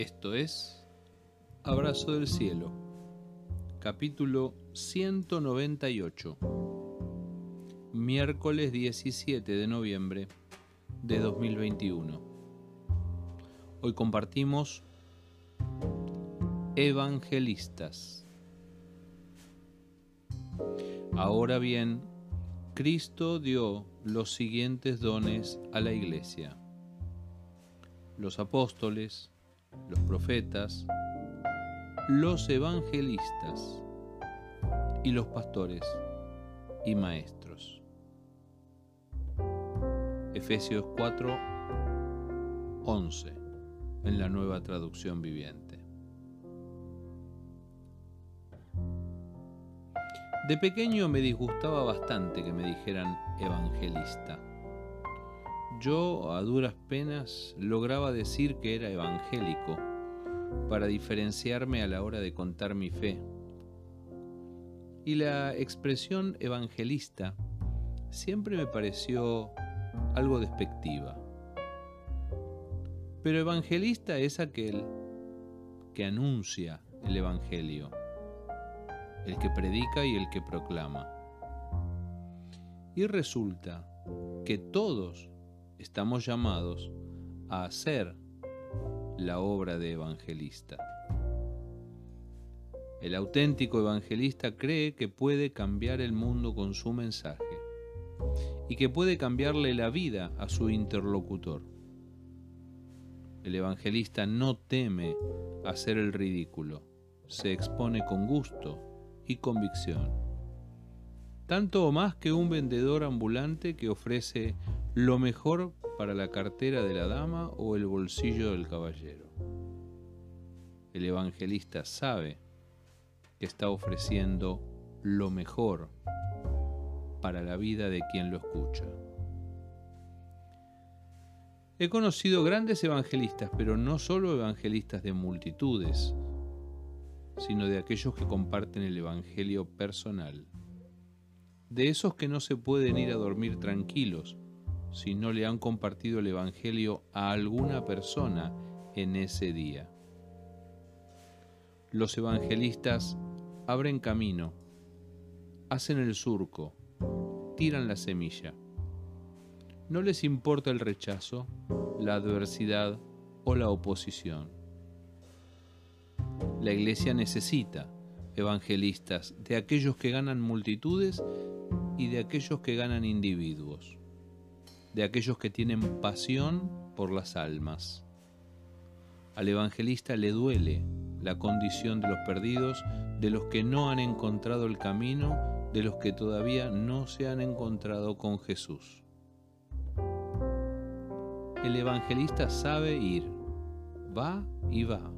Esto es Abrazo del Cielo, capítulo 198, miércoles 17 de noviembre de 2021. Hoy compartimos Evangelistas. Ahora bien, Cristo dio los siguientes dones a la iglesia. Los apóstoles, los profetas, los evangelistas y los pastores y maestros. Efesios 4, 11 en la nueva traducción viviente. De pequeño me disgustaba bastante que me dijeran evangelista. Yo a duras penas lograba decir que era evangélico para diferenciarme a la hora de contar mi fe. Y la expresión evangelista siempre me pareció algo despectiva. Pero evangelista es aquel que anuncia el Evangelio el que predica y el que proclama. Y resulta que todos estamos llamados a hacer la obra de evangelista. El auténtico evangelista cree que puede cambiar el mundo con su mensaje y que puede cambiarle la vida a su interlocutor. El evangelista no teme hacer el ridículo, se expone con gusto y convicción. Tanto o más que un vendedor ambulante que ofrece lo mejor para la cartera de la dama o el bolsillo del caballero. El evangelista sabe que está ofreciendo lo mejor para la vida de quien lo escucha. He conocido grandes evangelistas, pero no solo evangelistas de multitudes, sino de aquellos que comparten el Evangelio personal. De esos que no se pueden ir a dormir tranquilos si no le han compartido el Evangelio a alguna persona en ese día. Los evangelistas abren camino, hacen el surco, tiran la semilla. No les importa el rechazo, la adversidad o la oposición la iglesia necesita evangelistas, de aquellos que ganan multitudes y de aquellos que ganan individuos, de aquellos que tienen pasión por las almas. Al evangelista le duele la condición de los perdidos, de los que no han encontrado el camino, de los que todavía no se han encontrado con Jesús. El evangelista sabe ir, va y va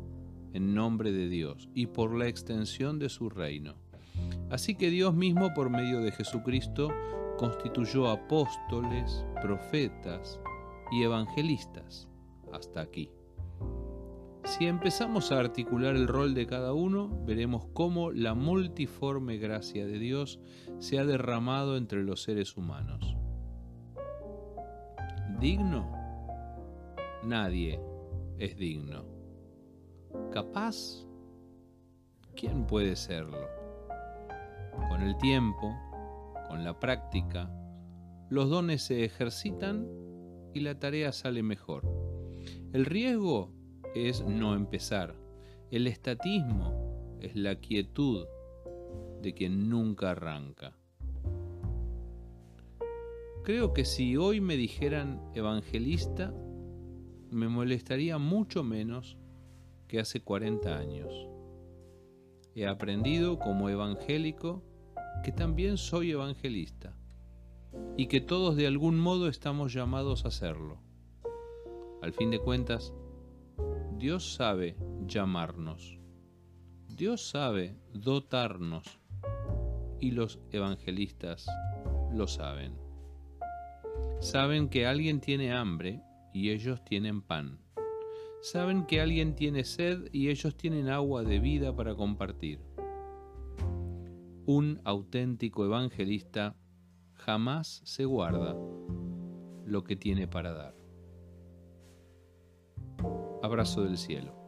en nombre de Dios y por la extensión de su reino. Así que Dios mismo, por medio de Jesucristo, constituyó apóstoles, profetas y evangelistas hasta aquí. Si empezamos a articular el rol de cada uno, veremos cómo la multiforme gracia de Dios se ha derramado entre los seres humanos. ¿Digno? Nadie es digno capaz, ¿quién puede serlo? Con el tiempo, con la práctica, los dones se ejercitan y la tarea sale mejor. El riesgo es no empezar. El estatismo es la quietud de quien nunca arranca. Creo que si hoy me dijeran evangelista, me molestaría mucho menos que hace 40 años. He aprendido como evangélico que también soy evangelista y que todos de algún modo estamos llamados a hacerlo. Al fin de cuentas, Dios sabe llamarnos. Dios sabe dotarnos y los evangelistas lo saben. Saben que alguien tiene hambre y ellos tienen pan saben que alguien tiene sed y ellos tienen agua de vida para compartir. Un auténtico evangelista jamás se guarda lo que tiene para dar. Abrazo del cielo.